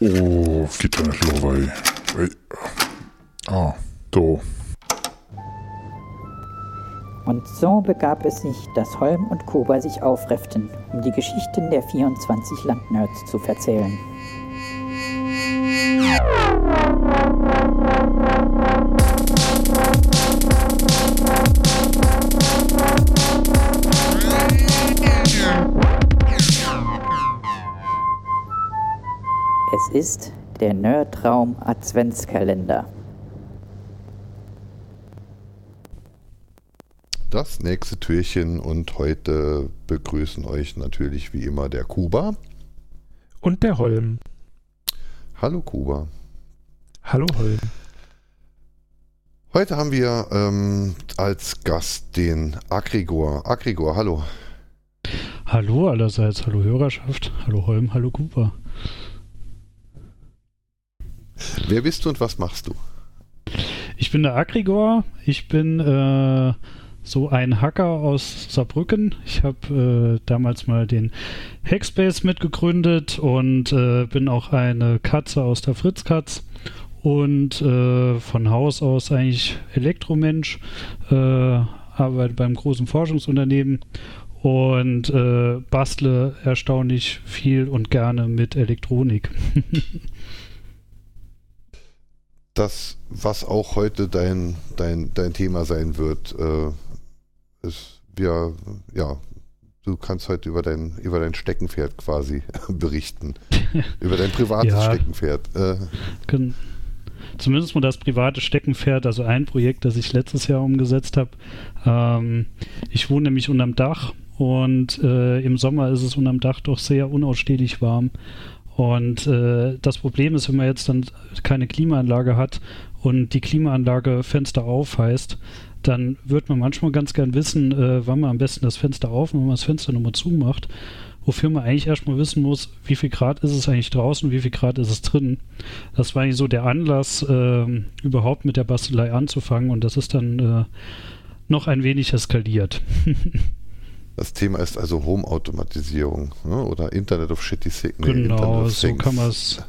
Los, weil. weil ah, so. Und so begab es sich, dass Holm und Kober sich aufrefften, um die Geschichten der 24 Landnerds zu verzählen. Es ist der Nerdraum Adventskalender. Das nächste Türchen und heute begrüßen euch natürlich wie immer der Kuba. Und der Holm. Hallo Kuba. Hallo Holm. Heute haben wir ähm, als Gast den Agrigor. Agrigor, hallo. Hallo allerseits, hallo Hörerschaft, hallo Holm, hallo Kuba. Wer bist du und was machst du? Ich bin der Agrigor. Ich bin äh, so ein Hacker aus Saarbrücken. Ich habe äh, damals mal den Hackspace mitgegründet und äh, bin auch eine Katze aus der Fritzkatz und äh, von Haus aus eigentlich Elektromensch. Äh, arbeite beim großen Forschungsunternehmen und äh, bastle erstaunlich viel und gerne mit Elektronik. das, was auch heute dein, dein, dein Thema sein wird, äh, ist, wir, ja, du kannst heute über dein, über dein Steckenpferd quasi berichten. über dein privates ja, Steckenpferd. Äh. Können, zumindest mal das private Steckenpferd, also ein Projekt, das ich letztes Jahr umgesetzt habe. Ähm, ich wohne nämlich unterm Dach und äh, im Sommer ist es unterm Dach doch sehr unausstehlich warm. Und äh, das Problem ist, wenn man jetzt dann keine Klimaanlage hat und die Klimaanlage Fenster auf heißt, dann wird man manchmal ganz gern wissen, äh, wann man am besten das Fenster auf und wann man das Fenster nochmal zumacht. Wofür man eigentlich erstmal wissen muss, wie viel Grad ist es eigentlich draußen wie viel Grad ist es drin. Das war eigentlich so der Anlass, äh, überhaupt mit der Bastelei anzufangen und das ist dann äh, noch ein wenig eskaliert. Das Thema ist also Home-Automatisierung ne? oder Internet of Shitty Signal. Genau, so kann man es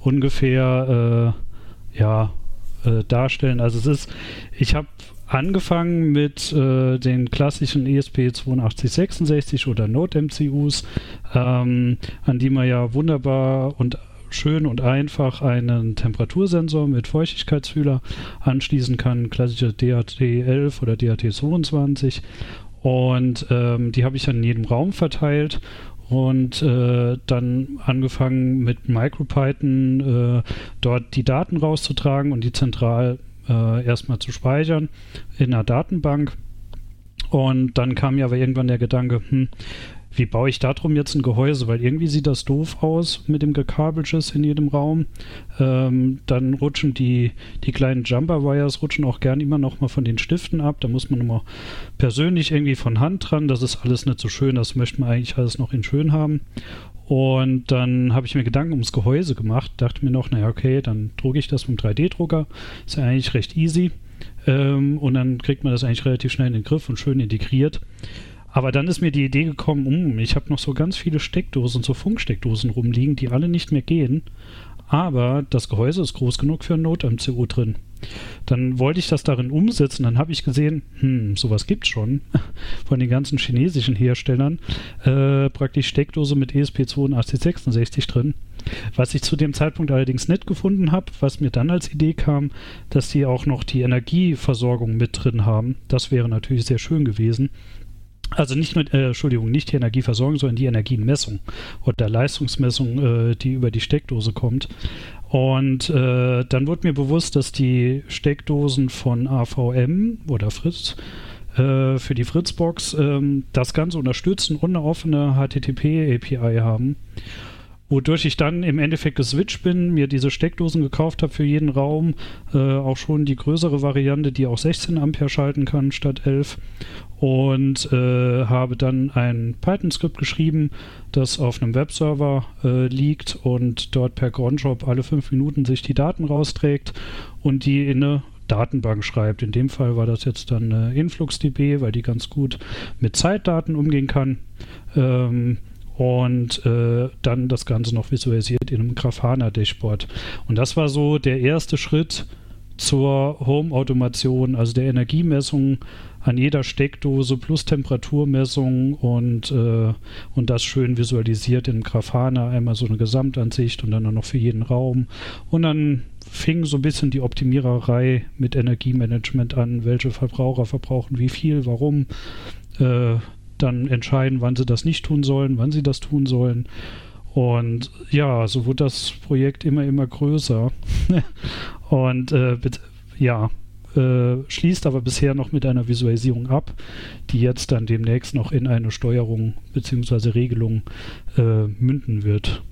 ungefähr äh, ja, äh, darstellen. Also es ist, ich habe angefangen mit äh, den klassischen ESP8266 oder Node-MCUs, ähm, an die man ja wunderbar und schön und einfach einen Temperatursensor mit Feuchtigkeitsfühler anschließen kann, klassische DHT11 oder DHT22 und ähm, die habe ich dann in jedem Raum verteilt und äh, dann angefangen mit MicroPython äh, dort die Daten rauszutragen und die zentral äh, erstmal zu speichern in einer Datenbank. Und dann kam mir aber irgendwann der Gedanke, hm, wie baue ich darum jetzt ein Gehäuse? Weil irgendwie sieht das doof aus mit dem Gekabelschiss in jedem Raum. Ähm, dann rutschen die, die kleinen Jumper-Wires rutschen auch gern immer noch mal von den Stiften ab. Da muss man immer persönlich irgendwie von Hand dran. Das ist alles nicht so schön. Das möchte man eigentlich alles noch in schön haben. Und dann habe ich mir Gedanken ums Gehäuse gemacht. Dachte mir noch, naja, okay, dann drucke ich das mit dem 3D-Drucker. Ist ja eigentlich recht easy. Ähm, und dann kriegt man das eigentlich relativ schnell in den Griff und schön integriert. Aber dann ist mir die Idee gekommen, um, ich habe noch so ganz viele Steckdosen, so Funksteckdosen rumliegen, die alle nicht mehr gehen. Aber das Gehäuse ist groß genug für ein Not-MCU drin. Dann wollte ich das darin umsetzen. Dann habe ich gesehen, hm, sowas gibt es schon von den ganzen chinesischen Herstellern. Äh, praktisch Steckdose mit ESP8266 drin. Was ich zu dem Zeitpunkt allerdings nicht gefunden habe, was mir dann als Idee kam, dass die auch noch die Energieversorgung mit drin haben. Das wäre natürlich sehr schön gewesen. Also nicht nur, äh, Entschuldigung, nicht die Energieversorgung, sondern die Energiemessung oder Leistungsmessung, äh, die über die Steckdose kommt. Und äh, dann wurde mir bewusst, dass die Steckdosen von AVM oder Fritz äh, für die Fritzbox ähm, das Ganze unterstützen und eine offene HTTP-API haben wodurch ich dann im Endeffekt geswitcht bin, mir diese Steckdosen gekauft habe für jeden Raum, äh, auch schon die größere Variante, die auch 16 Ampere schalten kann statt 11 und äh, habe dann ein Python-Skript geschrieben, das auf einem Webserver äh, liegt und dort per Cronjob alle fünf Minuten sich die Daten rausträgt und die in eine Datenbank schreibt. In dem Fall war das jetzt dann äh, InfluxDB, weil die ganz gut mit Zeitdaten umgehen kann. Ähm, und äh, dann das Ganze noch visualisiert in einem Grafana-Dashboard. Und das war so der erste Schritt zur Home-Automation, also der Energiemessung an jeder Steckdose plus Temperaturmessung und, äh, und das schön visualisiert in Grafana, einmal so eine Gesamtansicht und dann noch für jeden Raum. Und dann fing so ein bisschen die Optimiererei mit Energiemanagement an, welche Verbraucher verbrauchen wie viel, warum. Äh, dann entscheiden, wann sie das nicht tun sollen, wann sie das tun sollen. Und ja, so wird das Projekt immer, immer größer. und äh, ja, äh, schließt aber bisher noch mit einer Visualisierung ab, die jetzt dann demnächst noch in eine Steuerung bzw. Regelung äh, münden wird.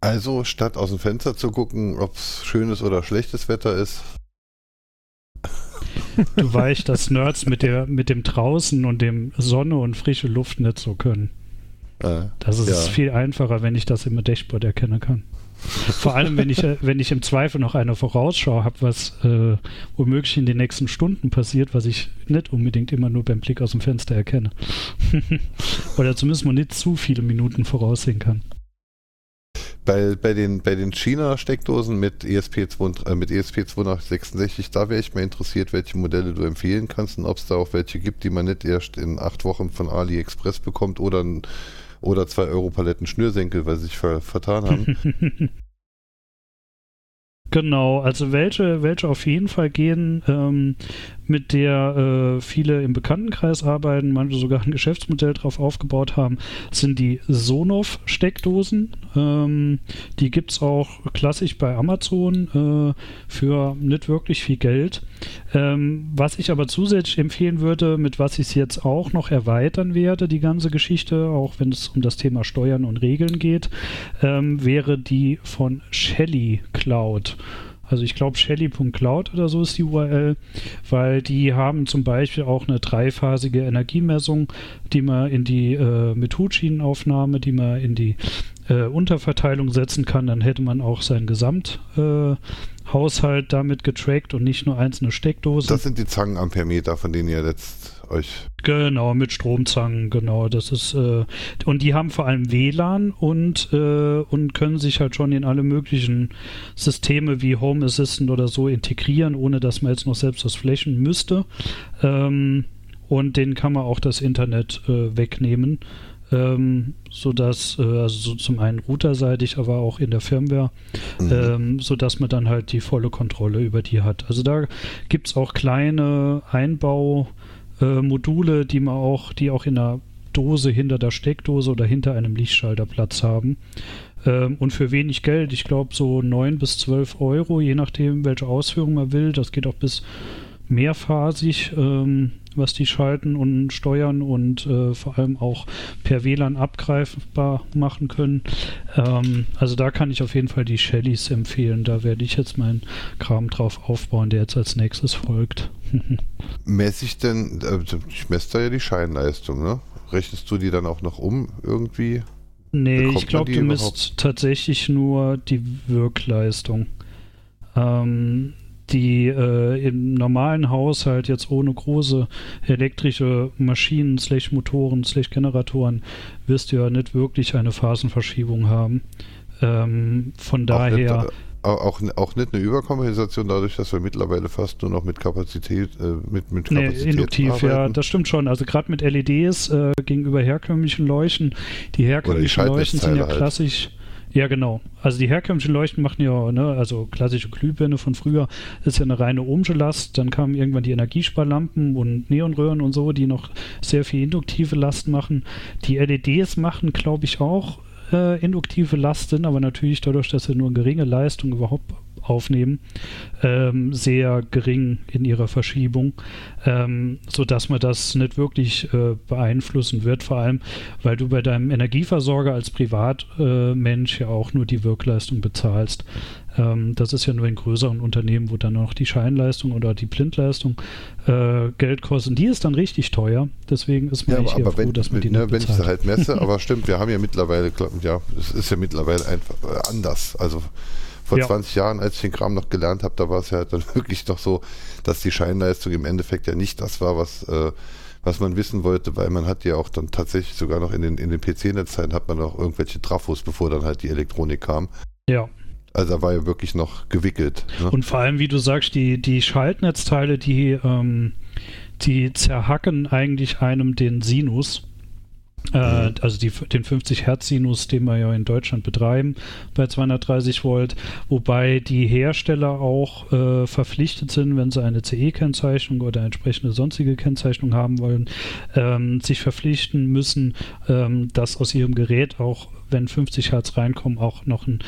Also statt aus dem Fenster zu gucken, ob es schönes oder schlechtes Wetter ist. Du weißt, dass Nerds mit, der, mit dem draußen und dem Sonne und frische Luft nicht so können. Äh, das ist ja. viel einfacher, wenn ich das im Dashboard erkennen kann. Vor allem, wenn ich, äh, wenn ich im Zweifel noch eine Vorausschau habe, was äh, womöglich in den nächsten Stunden passiert, was ich nicht unbedingt immer nur beim Blick aus dem Fenster erkenne. Oder zumindest mal nicht zu viele Minuten voraussehen kann. Bei, bei den, bei den China-Steckdosen mit ESP, 2, äh, mit ESP 266, da wäre ich mal interessiert, welche Modelle du empfehlen kannst und ob es da auch welche gibt, die man nicht erst in acht Wochen von AliExpress bekommt oder ein oder zwei Euro Paletten Schnürsenkel, weil sie sich ver vertan haben. Genau, also welche, welche auf jeden Fall gehen, ähm, mit der äh, viele im Bekanntenkreis arbeiten, manche sogar ein Geschäftsmodell drauf aufgebaut haben, sind die Sonoff-Steckdosen. Ähm, die gibt es auch klassisch bei Amazon äh, für nicht wirklich viel Geld. Ähm, was ich aber zusätzlich empfehlen würde, mit was ich es jetzt auch noch erweitern werde, die ganze Geschichte, auch wenn es um das Thema Steuern und Regeln geht, ähm, wäre die von Shelly Cloud. Also ich glaube Shelly.cloud oder so ist die URL, weil die haben zum Beispiel auch eine dreiphasige Energiemessung, die man in die äh, mit Hutschinenaufnahme, die man in die äh, Unterverteilung setzen kann. Dann hätte man auch seinen Gesamthaushalt äh, damit getrackt und nicht nur einzelne Steckdosen. Das sind die Zangenampermeter, von denen ihr letzt euch. Genau, mit Stromzangen, genau. Das ist, äh, und die haben vor allem WLAN und, äh, und können sich halt schon in alle möglichen Systeme wie Home Assistant oder so integrieren, ohne dass man jetzt noch selbst das flächen müsste. Ähm, und denen kann man auch das Internet äh, wegnehmen. Ähm, sodass, äh, also so zum einen routerseitig, aber auch in der Firmware, mhm. ähm, sodass man dann halt die volle Kontrolle über die hat. Also da gibt es auch kleine Einbau- äh, die man auch, die auch in der Dose hinter der Steckdose oder hinter einem Lichtschalter Platz haben. Ähm, und für wenig Geld, ich glaube so 9 bis 12 Euro, je nachdem, welche Ausführung man will. Das geht auch bis mehrphasig, ähm, was die schalten und steuern und äh, vor allem auch per WLAN abgreifbar machen können. Ähm, also da kann ich auf jeden Fall die Shellys empfehlen. Da werde ich jetzt meinen Kram drauf aufbauen, der jetzt als nächstes folgt. Messe ich denn, äh, ich messe da ja die Scheinleistung, ne? Rechnest du die dann auch noch um irgendwie? Nee, Bekommt ich glaube, du misst tatsächlich nur die Wirkleistung. Ähm, die äh, im normalen Haushalt jetzt ohne große elektrische Maschinen, slash Motoren, slash Generatoren, wirst du ja nicht wirklich eine Phasenverschiebung haben. Ähm, von daher. Nicht, auch, auch nicht eine Überkompensation dadurch, dass wir mittlerweile fast nur noch mit Kapazität, äh, mit, mit Kapazität nee, induktiv, arbeiten. ja, das stimmt schon. Also gerade mit LEDs äh, gegenüber herkömmlichen Leuchten. Die herkömmlichen die Leuchten sind ja halt. klassisch. Ja, genau. Also die herkömmlichen Leuchten machen ja, ne, also klassische Glühbirne von früher ist ja eine reine ohmsche Last. Dann kamen irgendwann die Energiesparlampen und Neonröhren und so, die noch sehr viel induktive Last machen. Die LEDs machen, glaube ich, auch äh, induktive Lasten, aber natürlich dadurch, dass sie nur geringe Leistung überhaupt aufnehmen, ähm, sehr gering in ihrer Verschiebung, ähm, sodass man das nicht wirklich äh, beeinflussen wird, vor allem weil du bei deinem Energieversorger als Privatmensch äh, ja auch nur die Wirkleistung bezahlst. Ähm, das ist ja nur in größeren Unternehmen, wo dann noch die Scheinleistung oder die Blindleistung äh, Geld kosten. Die ist dann richtig teuer. Deswegen ist man ja, aber, aber froh, wenn, dass man die ne, Wenn ich sie halt messe, aber stimmt, wir haben ja mittlerweile, ja, es ist ja mittlerweile einfach äh, anders. Also vor ja. 20 Jahren, als ich den Kram noch gelernt habe, da war es ja dann wirklich doch so, dass die Scheinleistung im Endeffekt ja nicht das war, was, äh, was man wissen wollte, weil man hat ja auch dann tatsächlich sogar noch in den, in den PC-Netzzeiten hat man noch irgendwelche Trafos, bevor dann halt die Elektronik kam. Ja. Also da war ja wirklich noch gewickelt. Ne? Und vor allem, wie du sagst, die, die Schaltnetzteile, die, ähm, die zerhacken eigentlich einem den Sinus. Äh, also die, den 50 Hertz Sinus, den wir ja in Deutschland betreiben bei 230 Volt, wobei die Hersteller auch äh, verpflichtet sind, wenn sie eine CE-Kennzeichnung oder entsprechende sonstige Kennzeichnung haben wollen, ähm, sich verpflichten müssen, ähm, dass aus ihrem Gerät auch, wenn 50 Hertz reinkommen, auch noch ein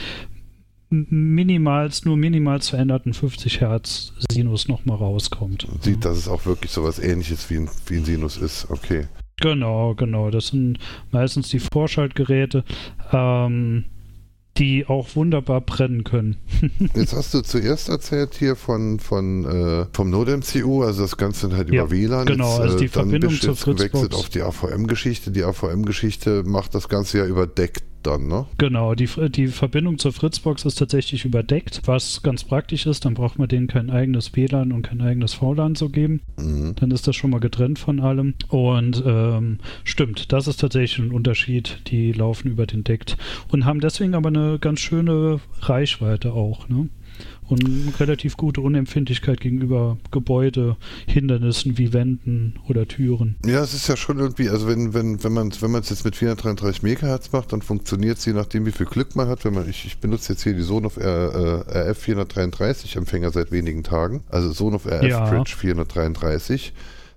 minimals, nur minimals veränderten 50 Hertz Sinus nochmal rauskommt. Sieht, dass es auch wirklich sowas ähnliches wie ein, wie ein Sinus ist, okay. Genau, genau. Das sind meistens die Vorschaltgeräte, ähm, die auch wunderbar brennen können. Jetzt hast du zuerst erzählt hier von, von äh, vom Node-MCU, also das Ganze halt Ja, über WLAN. genau, Jetzt, also die äh, dann Verbindung bist du zur jetzt gewechselt Fritzbox. auf die AVM-Geschichte. Die AVM-Geschichte macht das Ganze ja überdeckt dann, ne? Genau, die, die Verbindung zur Fritzbox ist tatsächlich überdeckt, was ganz praktisch ist. Dann braucht man denen kein eigenes WLAN und kein eigenes VLAN zu geben. Mhm. Dann ist das schon mal getrennt von allem. Und ähm, stimmt, das ist tatsächlich ein Unterschied. Die laufen über den Deckt und haben deswegen aber eine ganz schöne Reichweite auch. Ne? Und relativ gute Unempfindlichkeit gegenüber Gebäude, Hindernissen wie Wänden oder Türen. Ja, es ist ja schon irgendwie, also wenn, wenn, wenn man wenn man es jetzt mit 433 MHz macht, dann funktioniert es je nachdem, wie viel Glück man hat. Wenn man, ich, ich benutze jetzt hier die Sonoff R, äh, RF 433 Empfänger seit wenigen Tagen, also Sonoff RF Ja. Bridge 433.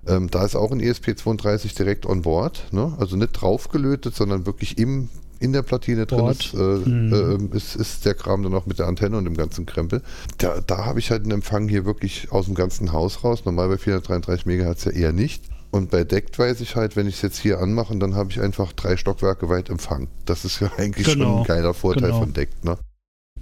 Ähm, da ist auch ein ESP32 direkt on board, ne? also nicht draufgelötet, sondern wirklich im, in der Platine drin Board. ist, äh, Mhm. äh, ist, ist der Kram dann auch mit der Antenne und dem ganzen Krempel. Da, da habe ich halt einen Empfang hier wirklich aus dem ganzen Haus raus. Normal bei 433 MHz ja eher nicht. Und bei Deckt weiß ich halt, wenn ich es jetzt hier anmache, dann habe ich einfach drei Stockwerke weit Empfang. Das ist ja eigentlich schon Genau, ein geiler Vorteil genau. von Deckt, ne?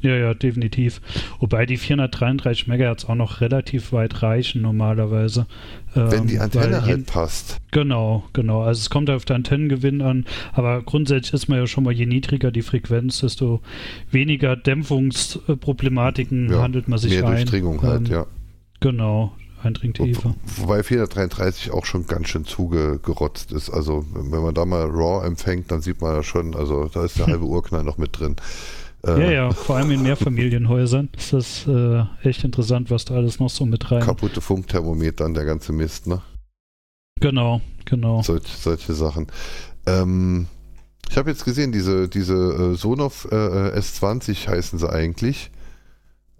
Ja, ja, definitiv. Wobei die 433 MHz auch noch relativ weit reichen normalerweise. Wenn Ähm, die Antenne weil halt passt. Genau, genau. Also es kommt auf den Antennengewinn an, aber grundsätzlich ist man ja schon mal, je niedriger die Frequenz, desto weniger Dämpfungsproblematiken Ja, handelt man sich Mehr ein. Durchdringung halt, Ähm, ja. Genau, Eindringtiefe. Wo- Wobei 433 auch schon ganz schön zugerotzt ist. Also wenn man da mal RAW empfängt, dann sieht man ja schon, also da ist der halbe Urknall noch mit drin. Äh, Ja, ja, vor allem in Mehrfamilienhäusern ist das äh, echt interessant, was da alles noch so mit rein. Kaputte Funkthermometer und der ganze Mist, ne? Genau, genau. Solch, solche Sachen. Ähm, ich habe jetzt gesehen, diese, diese äh, Sonoff äh, äh, S20 heißen sie eigentlich.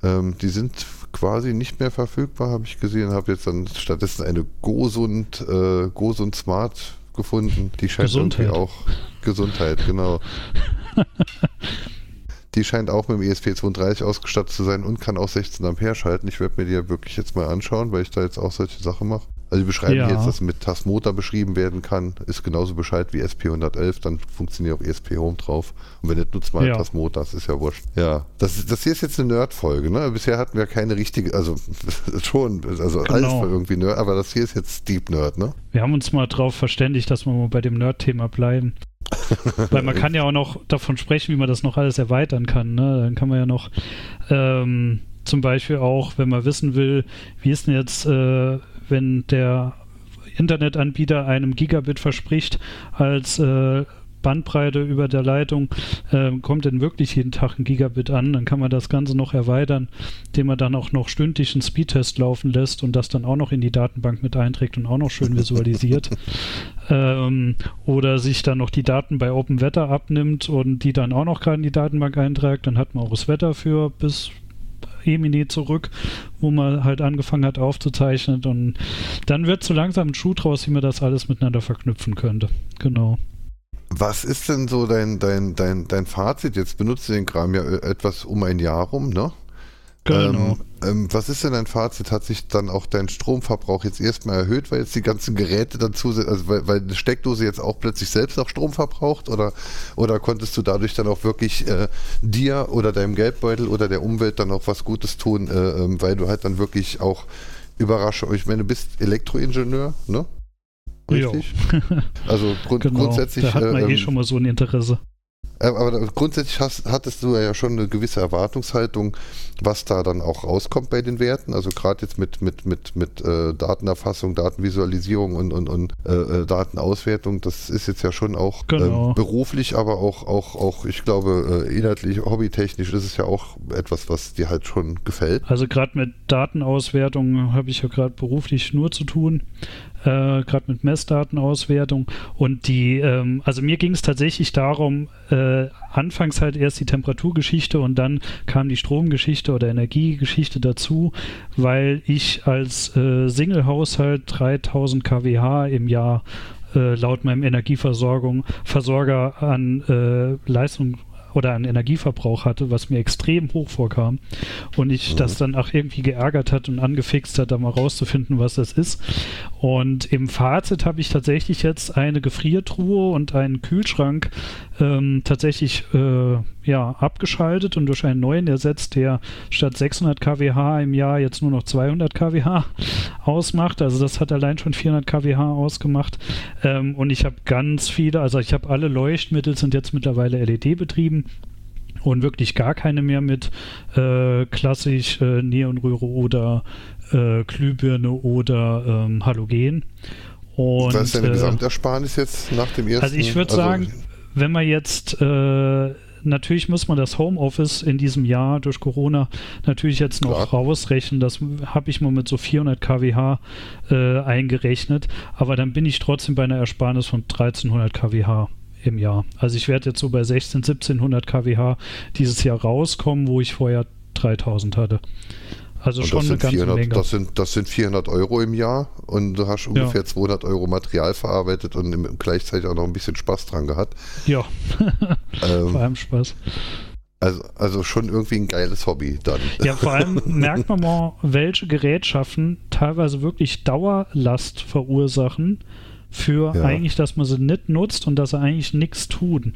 Ähm, die sind quasi nicht mehr verfügbar, habe ich gesehen. Habe jetzt dann stattdessen eine Gosund, äh, Gosund Smart gefunden. Die scheint Gesundheit. irgendwie auch Gesundheit, genau. Die scheint auch mit dem E ESP32 ausgestattet zu sein und kann auch 16 Ampere schalten. Ich werde mir die ja wirklich jetzt mal anschauen, weil ich da jetzt auch solche Sachen mache. Also die beschreiben Ja. jetzt, dass mit Tasmotor beschrieben werden kann, ist genauso Bescheid wie SP111, dann funktioniert auch ESP Home drauf. Und wenn nicht, nutzt man Ja. Tasmotor, das ist ja wurscht. Ja, das, das hier ist jetzt eine Nerd-Folge, ne? Bisher hatten wir keine richtige, also schon, also alles Genau. war irgendwie Nerd, aber das hier ist jetzt Deep Nerd, ne? Wir haben uns mal drauf verständigt, dass wir mal bei dem Nerd-Thema bleiben. Weil man kann ja auch noch davon sprechen, wie man das noch alles erweitern kann. Ne? Dann kann man ja noch ähm, zum Beispiel auch, wenn man wissen will, wie ist denn jetzt, äh, wenn der Internetanbieter einem Gigabit verspricht als äh, Bandbreite über der Leitung, äh, kommt denn wirklich jeden Tag ein Gigabit an, dann kann man das Ganze noch erweitern, indem man dann auch noch stündlich einen Speedtest laufen lässt und das dann auch noch in die Datenbank mit einträgt und auch noch schön visualisiert. ähm, oder sich dann noch die Daten bei Open Wetter abnimmt und die dann auch noch gerade in die Datenbank einträgt, dann hat man auch das Wetter für bis Emini zurück, wo man halt angefangen hat aufzuzeichnen und dann wird so langsam ein Schuh draus, wie man das alles miteinander verknüpfen könnte. Genau. Was ist denn so dein, dein, dein, dein Fazit? Jetzt benutzt du den Kram ja äh, etwas um ein Jahr rum, ne? Genau. Ähm, ähm, was ist denn dein Fazit? Hat sich dann auch dein Stromverbrauch jetzt erstmal erhöht, weil jetzt die ganzen Geräte dann zusätzlich, also weil, weil eine Steckdose jetzt auch plötzlich selbst noch Strom verbraucht? Oder, oder konntest du dadurch dann auch wirklich äh, dir oder deinem Geldbeutel oder der Umwelt dann auch was Gutes tun, äh, ähm, weil du halt dann wirklich auch Überraschung, ich meine, du bist Elektroingenieur, ne? Richtig? Also grund, genau. grundsätzlich. Da hat man äh, eh ähm, schon mal so ein Interesse. Äh, aber grundsätzlich hast, hattest du ja schon eine gewisse Erwartungshaltung, was da dann auch rauskommt bei den Werten. Also gerade jetzt mit, mit, mit, mit äh, Datenerfassung, Datenvisualisierung und, und, und äh, äh Datenauswertung, das ist jetzt ja schon auch genau. äh, beruflich, aber auch, auch, auch, ich glaube, äh, inhaltlich, hobbytechnisch ist es ja auch etwas, was dir halt schon gefällt. Also gerade mit Datenauswertung habe ich ja gerade beruflich nur zu tun äh, gerade mit Messdatenauswertung. Und die, ähm, also mir ging es tatsächlich darum, äh, anfangs halt erst die Temperaturgeschichte und dann kam die Stromgeschichte oder Energiegeschichte dazu, weil ich als äh, Single-Haushalt 3000 kWh im Jahr äh, laut meinem Energieversorgung Versorger an äh, Leistung oder an Energieverbrauch hatte, was mir extrem hoch vorkam. Und ich mhm. das dann auch irgendwie geärgert hat und angefixt hat, da mal rauszufinden, was das ist. Und im Fazit habe ich tatsächlich jetzt eine Gefriertruhe und einen Kühlschrank ähm, tatsächlich äh, ja, abgeschaltet und durch einen neuen ersetzt, der statt 600 kWh im Jahr jetzt nur noch 200 kWh ausmacht. Also das hat allein schon 400 kWh ausgemacht. Ähm, und ich habe ganz viele, also ich habe alle Leuchtmittel sind jetzt mittlerweile LED betrieben und wirklich gar keine mehr mit äh, klassisch äh, Neonröhre oder äh, Glühbirne oder ähm, Halogen. Und, Was ist deine äh, Gesamtersparnis jetzt nach dem ersten? Also ich würde also, sagen, wenn man jetzt äh, natürlich muss man das Homeoffice in diesem Jahr durch Corona natürlich jetzt noch Klar. rausrechnen. Das habe ich mal mit so 400 kWh äh, eingerechnet. Aber dann bin ich trotzdem bei einer Ersparnis von 1300 kWh im Jahr. Also ich werde jetzt so bei 16, 1700 kWh dieses Jahr rauskommen, wo ich vorher 3000 hatte. Also und schon eine ganze 400, Menge. Das sind, das sind 400 Euro im Jahr und du hast ungefähr ja. 200 Euro Material verarbeitet und gleichzeitig auch noch ein bisschen Spaß dran gehabt. Ja, ähm, vor allem Spaß. Also, also schon irgendwie ein geiles Hobby dann. Ja, vor allem merkt man mal, welche Gerätschaften teilweise wirklich Dauerlast verursachen für ja. eigentlich, dass man sie nicht nutzt und dass sie eigentlich nichts tun,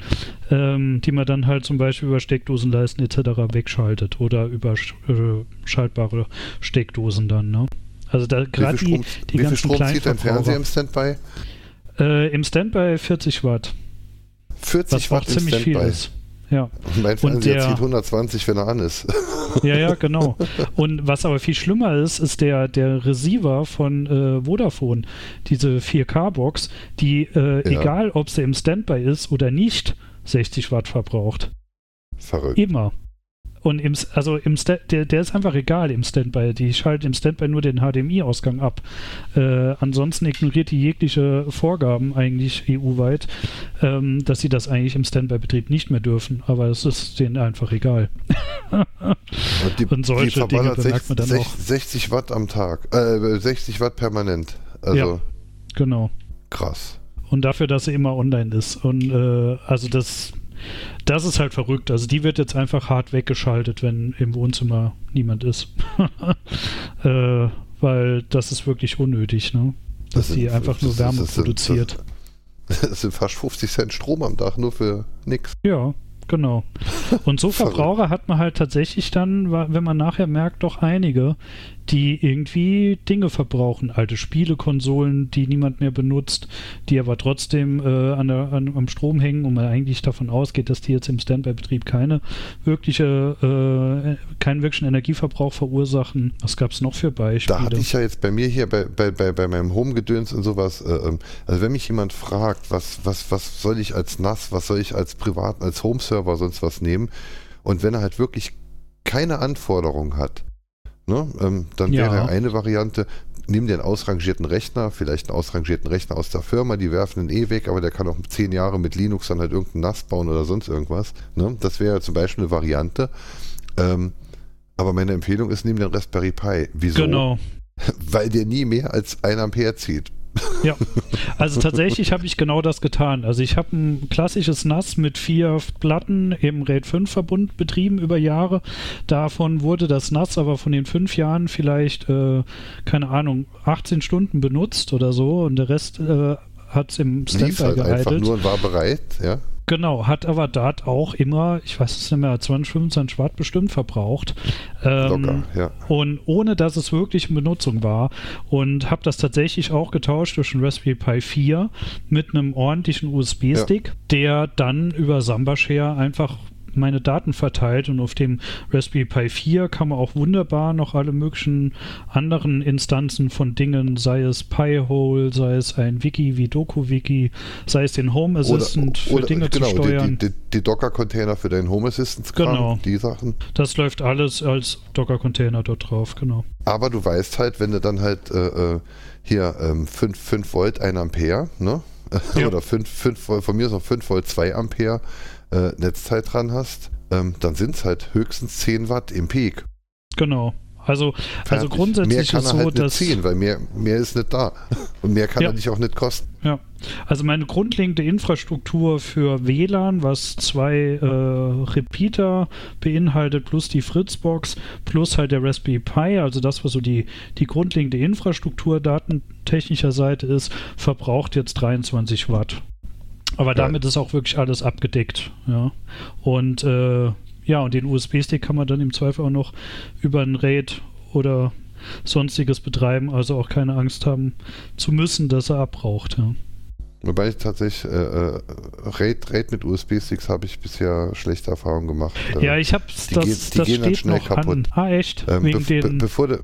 ähm, die man dann halt zum Beispiel über Steckdosenleisten etc. wegschaltet oder über äh, schaltbare Steckdosen dann. Ne? Also da gerade die, die wie ganzen viel Strom zieht dein Fernseher im Standby? Äh, Im Standby 40 Watt. 40 Watt im ziemlich Standby. Viel ist. Ja. Mein Fernseher zieht 120, wenn er an ist. Ja, ja, genau. Und was aber viel schlimmer ist, ist der, der Receiver von äh, Vodafone, diese 4K-Box, die, äh, ja. egal ob sie im Standby ist oder nicht, 60 Watt verbraucht. Verrückt. Immer. Und im, also im der, der ist einfach egal im Standby. Die schalten im Standby nur den HDMI-Ausgang ab. Äh, ansonsten ignoriert die jegliche Vorgaben eigentlich EU-weit, ähm, dass sie das eigentlich im Standby-Betrieb nicht mehr dürfen. Aber es ist denen einfach egal. Und, die, Und solche die Dinge bemerkt man dann 60, auch. 60 Watt am Tag, äh, 60 Watt permanent. Also ja, genau. Krass. Und dafür, dass sie immer online ist. Und äh, also das das ist halt verrückt. Also die wird jetzt einfach hart weggeschaltet, wenn im Wohnzimmer niemand ist. äh, weil das ist wirklich unnötig, ne? Dass das die einfach nur Wärme das, das, produziert. Das, sind fast 50 Cent Strom am Tag, nur für nix. Ja, genau. Und so Verbraucher hat man halt tatsächlich dann, wenn man nachher merkt, doch einige, die irgendwie Dinge verbrauchen. Alte Spielekonsolen, die niemand mehr benutzt, die aber trotzdem äh, an der, an, am Strom hängen und man eigentlich davon ausgeht, dass die jetzt im Standby-Betrieb keine wirkliche, äh, keinen wirklichen Energieverbrauch verursachen. Was gab es noch für Beispiele? Da hatte ich ja jetzt bei mir hier bei, bei, bei, bei meinem Home-Gedöns und sowas, äh, ähm, also wenn mich jemand fragt, was, was, was soll ich als NAS, was soll ich als Privat, als Home-Server sonst was nehmen und wenn er halt wirklich keine Anforderung hat, Ne? Ähm, dann ja. wäre eine Variante, nimm dir einen ausrangierten Rechner, vielleicht einen ausrangierten Rechner aus der Firma, die werfen den eh weg, aber der kann auch zehn Jahre mit Linux dann halt irgendeinen NAS bauen oder sonst irgendwas. Ne? Das wäre zum Beispiel eine Variante. Ähm, aber meine Empfehlung ist, nimm den Raspberry Pi. Wieso? Genau. Weil der nie mehr als ein Ampere zieht. Ja, also tatsächlich habe ich genau das getan. Also ich habe ein klassisches NAS mit vier Platten im RAID 5 Verbund betrieben über Jahre. Davon wurde das NAS aber von den fünf Jahren vielleicht, äh, keine Ahnung, 18 Stunden benutzt oder so und der Rest äh, hat es im Standby halt gehalten. einfach nur und war bereit, ja? Genau, hat aber Dart auch immer, ich weiß es nicht mehr, 20, 25 Watt bestimmt verbraucht. Ähm, Locker, ja. Und ohne dass es wirklich in Benutzung war. Und habe das tatsächlich auch getauscht durch einen Raspberry Pi 4 mit einem ordentlichen USB-Stick, der dann über Samba Share einfach meine Daten verteilt und auf dem Raspberry Pi 4 kann man auch wunderbar noch alle möglichen anderen Instanzen von Dingen, sei es Pi-hole, sei es ein Wiki wie DokuWiki, sei es den Home Assistant für oder, Dinge genau, zu steuern. Die, die, die Docker-Container für deinen Home Assistant, Genau. die Sachen. das läuft alles als Docker-Container dort drauf, genau. Aber du weißt halt, wenn du dann halt äh, äh, hier ähm, 5, 5 Volt 1 Ampere, ne? Ja. Oder 5, 5 Volt, von mir ist noch 5 Volt 2 Ampere äh, Netzzeit dran hast, ähm, dann sind es halt höchstens 10 Watt im Peak. Genau. Also, also grundsätzlich mehr kann ist er so, halt nicht dass. ziehen, weil mehr, mehr ist nicht da. Und mehr kann Ja. er dich auch nicht kosten. Ja, also meine grundlegende Infrastruktur für WLAN, was zwei äh, Repeater beinhaltet, plus die Fritzbox, plus halt der Raspberry Pi, also das, was so die, die grundlegende Infrastruktur datentechnischer Seite ist, verbraucht jetzt 23 Watt. Aber damit ist auch wirklich alles abgedeckt. Ja. Und äh, ja, und den USB-Stick kann man dann im Zweifel auch noch über ein RAID oder sonstiges betreiben, also auch keine Angst haben zu müssen, dass er abbraucht. Ja. Wobei ich tatsächlich äh, äh, RAID, RAID mit USB-Sticks habe ich bisher schlechte Erfahrungen gemacht. Ja, ich habe die das, gehen- die das gehen dann steht schnell noch kaputt. an. Ah, echt? ähm, wegen, be den, bevor du,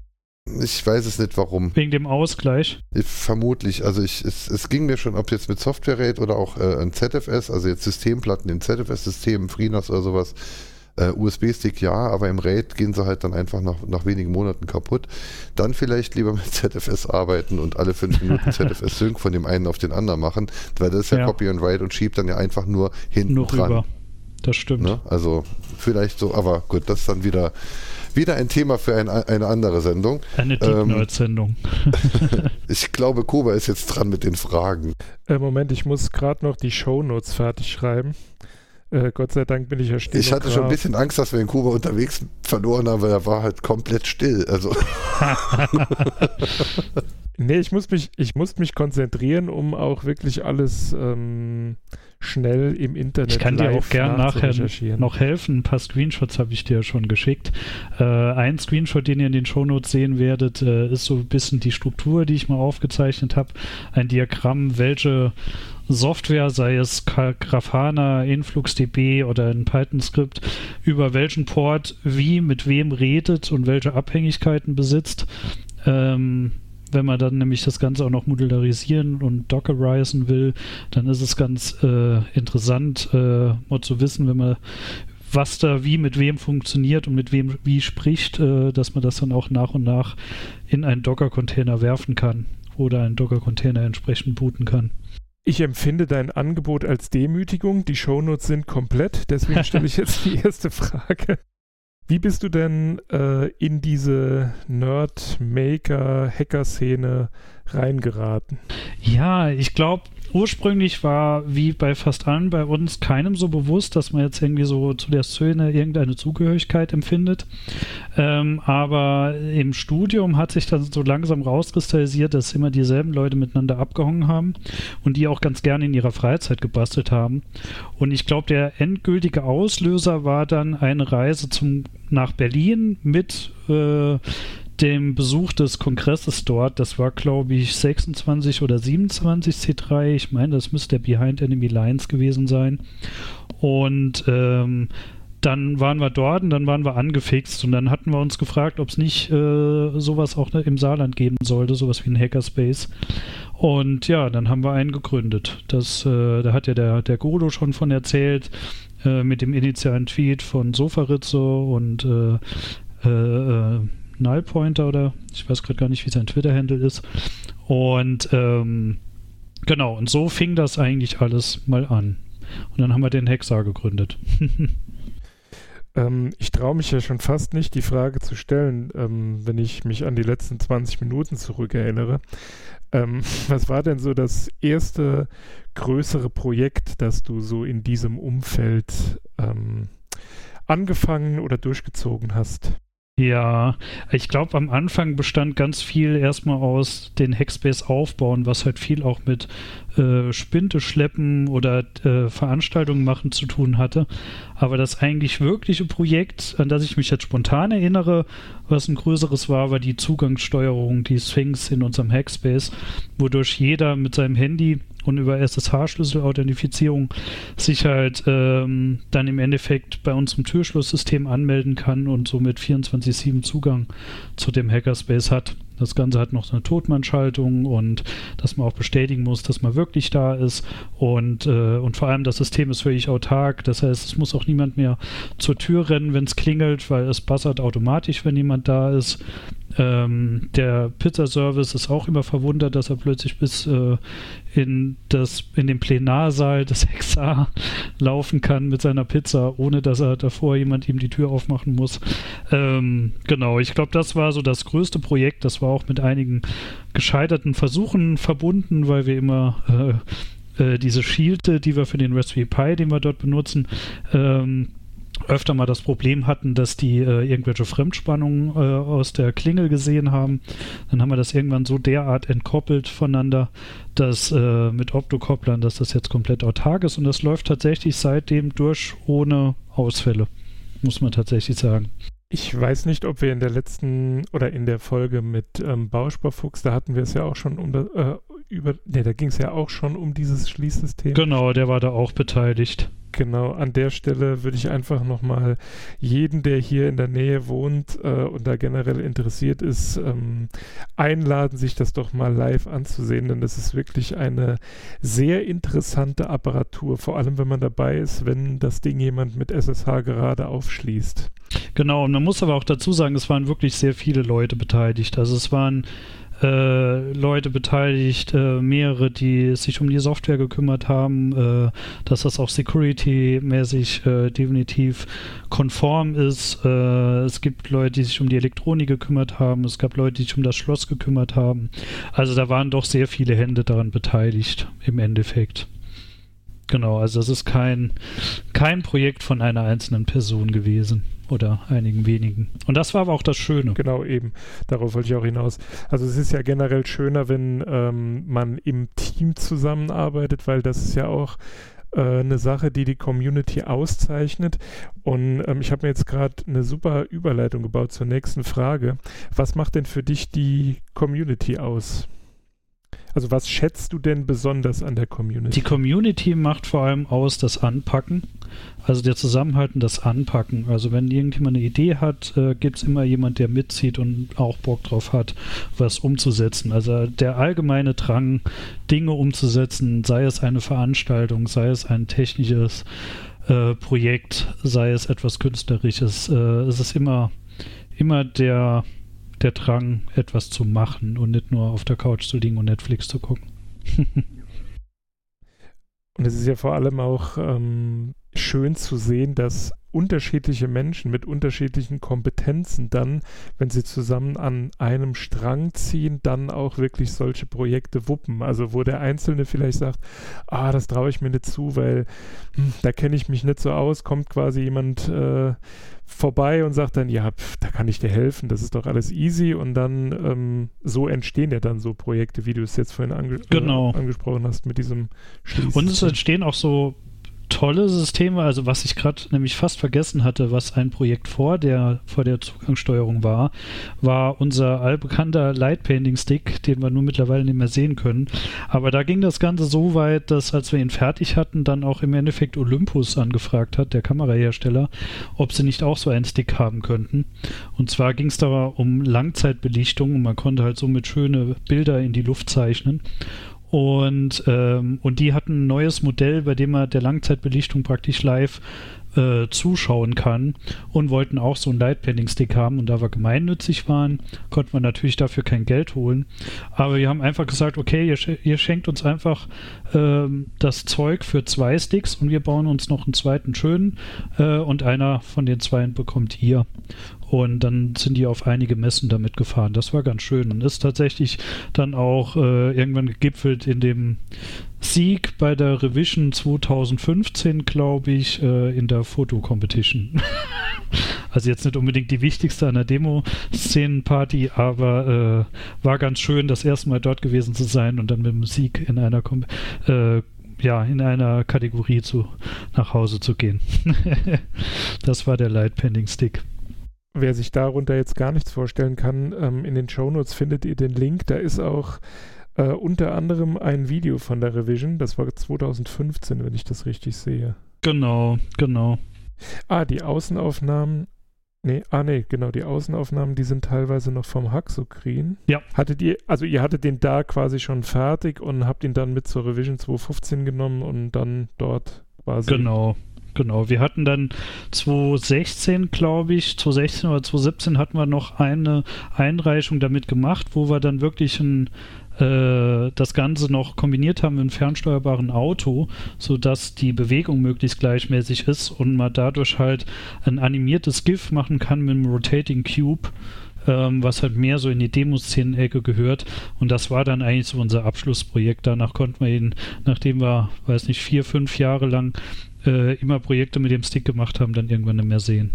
ich weiß es nicht warum. wegen dem Ausgleich. Ich, vermutlich, also ich, es, es ging mir schon, ob jetzt mit Software-RAID oder auch äh, ein ZFS, also jetzt Systemplatten im ZFS-System, FreeNAS oder sowas, äh, USB-Stick ja, aber im RAID gehen sie halt dann einfach nach, nach wenigen Monaten kaputt. Dann vielleicht lieber mit ZFS arbeiten und alle fünf Minuten ZFS-Sync von dem einen auf den anderen machen, weil das ist ja, Ja. Copy and Write und schiebt dann ja einfach nur hinten Nur dran. rüber. Das stimmt. Ne? Also vielleicht so, aber gut, das ist dann wieder, wieder ein Thema für ein, eine andere Sendung. Eine Deep Ähm, Nerd-Sendung. Ich glaube, Kuba ist jetzt dran mit den Fragen. Äh, Moment, ich muss gerade noch die Shownotes fertig schreiben. Äh, Gott sei Dank bin ich ja still. Ich hatte schon ein bisschen Angst, dass wir in Kuba unterwegs verloren haben, weil er war halt komplett still. Also Nee, ich muss mich, ich muss mich konzentrieren, um auch wirklich alles ähm, schnell im Internet Ich kann dir auch gern nachher noch helfen. Ein paar Screenshots habe ich dir schon geschickt. Äh, ein Screenshot, den ihr in den Shownotes sehen werdet, äh, ist so ein bisschen die Struktur, die ich mal aufgezeichnet habe. Ein Diagramm, welche Software, sei es Grafana, InfluxDB oder ein Python-Skript, über welchen Port wie mit wem redet und welche Abhängigkeiten besitzt. Ähm, wenn man dann nämlich das Ganze auch noch modularisieren und dockerisen will, dann ist es ganz äh, interessant, äh, mal zu wissen, wenn man was da wie mit wem funktioniert und mit wem wie spricht, äh, dass man das dann auch nach und nach in einen Docker-Container werfen kann oder einen Docker-Container entsprechend booten kann. Ich empfinde dein Angebot als Demütigung. Die Shownotes sind komplett, deswegen stelle ich jetzt die erste Frage. Wie bist du denn äh, in diese Nerd-Maker-Hacker-Szene reingeraten? Ja, ich glaube, ursprünglich war, wie bei fast allen bei uns, keinem so bewusst, dass man jetzt irgendwie so zu der Szene irgendeine Zugehörigkeit empfindet. Ähm, aber im Studium hat sich dann so langsam rauskristallisiert, dass immer dieselben Leute miteinander abgehangen haben und die auch ganz gerne in ihrer Freizeit gebastelt haben. Und ich glaube, der endgültige Auslöser war dann eine Reise zum, nach Berlin mit äh, dem Besuch des Kongresses dort, das war glaube ich 26 oder 27 C3, ich meine, das müsste der Behind Enemy Lines gewesen sein. Und ähm, dann waren wir dort und dann waren wir angefixt und dann hatten wir uns gefragt, ob es nicht äh, sowas auch im Saarland geben sollte, sowas wie ein Hackerspace. Und ja, dann haben wir einen gegründet. Das, äh, da hat ja der, der Godo schon von erzählt, äh, mit dem initialen Tweet von Sofarizzo und äh, äh, äh, Nullpointer oder ich weiß gerade gar nicht, wie sein Twitter-Handle ist. Und ähm, genau, und so fing das eigentlich alles mal an. Und dann haben wir den Hexar gegründet. Ähm, ich traue mich ja schon fast nicht, die Frage zu stellen, ähm, wenn ich mich an die letzten 20 Minuten zurückerinnere. Ähm, was war denn so das erste größere Projekt, das du so in diesem Umfeld ähm, angefangen oder durchgezogen hast? Ja, ich glaube, am Anfang bestand ganz viel erstmal aus den Hackspace aufbauen, was halt viel auch mit äh, Spinte schleppen oder äh, Veranstaltungen machen zu tun hatte. Aber das eigentlich wirkliche Projekt, an das ich mich jetzt spontan erinnere, was ein größeres war, war die Zugangssteuerung, die Sphinx in unserem Hackspace, wodurch jeder mit seinem Handy und über SSH-Schlüssel-Authentifizierung sich halt ähm, dann im Endeffekt bei unserem Türschlusssystem anmelden kann und somit 24-7 Zugang zu dem Hackerspace hat. Das Ganze hat noch eine Totmannschaltung und dass man auch bestätigen muss, dass man wirklich da ist. Und, äh, und vor allem das System ist völlig autark. Das heißt, es muss auch niemand mehr zur Tür rennen, wenn es klingelt, weil es buzzert automatisch, wenn jemand da ist. Ähm, der Pizzaservice ist auch immer verwundert, dass er plötzlich bis äh, in, das, in den Plenarsaal des XA laufen kann mit seiner Pizza, ohne dass er davor jemand ihm die Tür aufmachen muss. Ähm, genau, ich glaube, das war so das größte Projekt. Das war auch mit einigen gescheiterten Versuchen verbunden, weil wir immer äh, äh, diese Schielte, die wir für den Raspberry Pi, den wir dort benutzen, ähm, öfter mal das Problem hatten, dass die äh, irgendwelche Fremdspannungen äh, aus der Klingel gesehen haben. Dann haben wir das irgendwann so derart entkoppelt voneinander, dass äh, mit Optokopplern, dass das jetzt komplett autark ist und das läuft tatsächlich seitdem durch ohne Ausfälle, muss man tatsächlich sagen. Ich weiß nicht, ob wir in der letzten oder in der Folge mit ähm, Bausparfuchs, da hatten wir es ja auch schon um, äh, über, ne, da ging es ja auch schon um dieses Schließsystem. Genau, der war da auch beteiligt. Genau, an der Stelle würde ich einfach nochmal jeden, der hier in der Nähe wohnt äh, und da generell interessiert ist, ähm, einladen, sich das doch mal live anzusehen, denn das ist wirklich eine sehr interessante Apparatur, vor allem wenn man dabei ist, wenn das Ding jemand mit SSH gerade aufschließt. Genau, und man muss aber auch dazu sagen, es waren wirklich sehr viele Leute beteiligt. Also es waren äh, Leute beteiligt, äh, mehrere, die sich um die Software gekümmert haben, äh, dass das auch security-mäßig äh, definitiv konform ist. Äh, es gibt Leute, die sich um die Elektronik gekümmert haben, es gab Leute, die sich um das Schloss gekümmert haben. Also da waren doch sehr viele Hände daran beteiligt, im Endeffekt. Genau, also das ist kein, kein Projekt von einer einzelnen Person gewesen oder einigen wenigen. Und das war aber auch das Schöne. Genau, eben. Darauf wollte ich auch hinaus. Also es ist ja generell schöner, wenn ähm, man im Team zusammenarbeitet, weil das ist ja auch äh, eine Sache, die die Community auszeichnet. Und ähm, ich habe mir jetzt gerade eine super Überleitung gebaut zur nächsten Frage. Was macht denn für dich die Community aus? Also was schätzt du denn besonders an der Community? Die Community macht vor allem aus das Anpacken. Also der Zusammenhalt und das Anpacken. Also wenn irgendjemand eine Idee hat, äh, gibt es immer jemand, der mitzieht und auch Bock drauf hat, was umzusetzen. Also der allgemeine Drang, Dinge umzusetzen, sei es eine Veranstaltung, sei es ein technisches äh, Projekt, sei es etwas Künstlerisches, äh, es ist immer, immer der der Drang, etwas zu machen und nicht nur auf der Couch zu liegen und Netflix zu gucken. und es ist ja vor allem auch ähm, schön zu sehen, dass unterschiedliche Menschen mit unterschiedlichen Kompetenzen dann, wenn sie zusammen an einem Strang ziehen, dann auch wirklich solche Projekte wuppen. Also wo der Einzelne vielleicht sagt, ah, das traue ich mir nicht zu, weil hm, da kenne ich mich nicht so aus, kommt quasi jemand äh, vorbei und sagt dann, ja, pf, da kann ich dir helfen, das ist doch alles easy und dann ähm, so entstehen ja dann so Projekte, wie du es jetzt vorhin ange genau. äh, angesprochen hast mit diesem Schließen. Und es entstehen auch so tolle Systeme, also was ich gerade nämlich fast vergessen hatte, was ein Projekt vor der, vor der Zugangssteuerung war, war unser allbekannter Light Painting Stick, den wir nur mittlerweile nicht mehr sehen können. Aber da ging das Ganze so weit, dass als wir ihn fertig hatten, dann auch im Endeffekt Olympus angefragt hat, der Kamerahersteller, ob sie nicht auch so einen Stick haben könnten. Und zwar ging es da um Langzeitbelichtung und man konnte halt somit schöne Bilder in die Luft zeichnen. Und, ähm, und die hatten ein neues Modell, bei dem man der Langzeitbelichtung praktisch live äh, zuschauen kann und wollten auch so einen Lightpainting-Stick haben. Und da wir gemeinnützig waren, konnte man natürlich dafür kein Geld holen. Aber wir haben einfach gesagt, okay, ihr, ihr schenkt uns einfach ähm, das Zeug für zwei Sticks und wir bauen uns noch einen zweiten schönen äh, und einer von den zweien bekommt ihr. Und dann sind die auf einige Messen damit gefahren. Das war ganz schön und ist tatsächlich dann auch äh, irgendwann gegipfelt in dem Sieg bei der Revision 2015, glaube ich, äh, in der Foto-Competition. Also jetzt nicht unbedingt die wichtigste an der Demo-Szenen-Party, aber äh, war ganz schön, das erste Mal dort gewesen zu sein und dann mit Musik in einer Kom äh, ja, in einer Kategorie zu, nach Hause zu gehen. das war der Light Pending Stick. Wer sich darunter jetzt gar nichts vorstellen kann, ähm, in den Shownotes findet ihr den Link. Da ist auch äh, unter anderem ein Video von der Revision. Das war 2015, wenn ich das richtig sehe. Genau, genau. Ah, die Außenaufnahmen. Nee, ah nee, genau, die Außenaufnahmen, die sind teilweise noch vom Haxokrin. Ja. Hattet ihr, also ihr hattet den da quasi schon fertig und habt ihn dann mit zur Revision 215 genommen und dann dort quasi. Genau, genau. Wir hatten dann 2016, glaube ich, 2016 oder 2017 hatten wir noch eine Einreichung damit gemacht, wo wir dann wirklich ein äh, das Ganze noch kombiniert haben mit einem fernsteuerbaren Auto, sodass die Bewegung möglichst gleichmäßig ist und man dadurch halt ein animiertes GIF machen kann mit einem Rotating Cube ähm, was halt mehr so in die Demoszenen-Ecke gehört. Und das war dann eigentlich so unser Abschlussprojekt. Danach konnten wir ihn, nachdem wir, weiß nicht, vier, fünf Jahre lang äh, immer Projekte mit dem Stick gemacht haben, dann irgendwann nicht mehr sehen.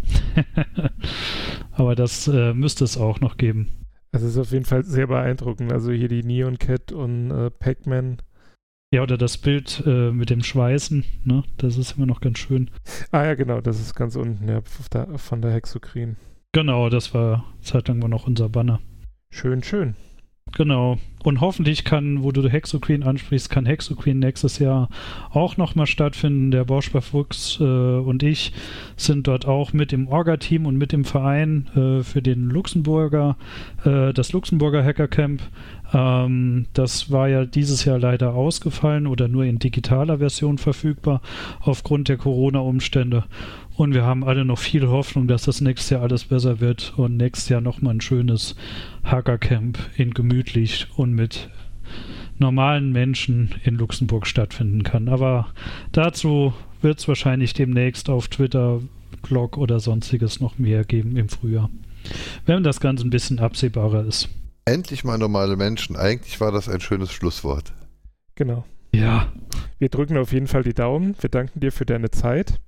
Aber das äh, müsste es auch noch geben. Es ist auf jeden Fall sehr beeindruckend. Also hier die Neon Cat und äh, Pac-Man. Ja, oder das Bild äh, mit dem Schweißen, ne? Das ist immer noch ganz schön. Ah ja, genau, das ist ganz unten, ja, von der Hexokrin. Genau, das war zeitlang war noch unser Banner. Schön, schön. Genau. Und hoffentlich kann, wo du Hexoqueen ansprichst, kann Hexoqueen nächstes Jahr auch nochmal stattfinden. Der Bauschbar Fuchs äh, und ich sind dort auch mit im Orga-Team und mit dem Verein äh, für den Luxemburger, äh, das Luxemburger Hackercamp. Ähm, das war ja dieses Jahr leider ausgefallen oder nur in digitaler Version verfügbar aufgrund der Corona-Umstände. Und wir haben alle noch viel Hoffnung, dass das nächstes Jahr alles besser wird und nächstes Jahr nochmal ein schönes Hackercamp in gemütlich und mit normalen Menschen in Luxemburg stattfinden kann. Aber dazu wird es wahrscheinlich demnächst auf Twitter, Blog oder sonstiges noch mehr geben im Frühjahr. Wenn das Ganze ein bisschen absehbarer ist. Endlich mal normale Menschen. Eigentlich war das ein schönes Schlusswort. Genau. Ja. Wir drücken auf jeden Fall die Daumen. Wir danken dir für deine Zeit.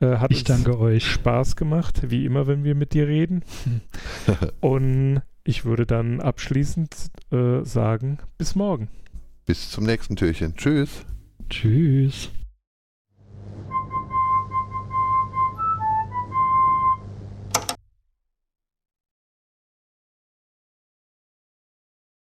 Äh, hat ich danke euch. Spaß gemacht, wie immer, wenn wir mit dir reden. Und ich würde dann abschließend äh, sagen, bis morgen. Bis zum nächsten Türchen. Tschüss. Tschüss.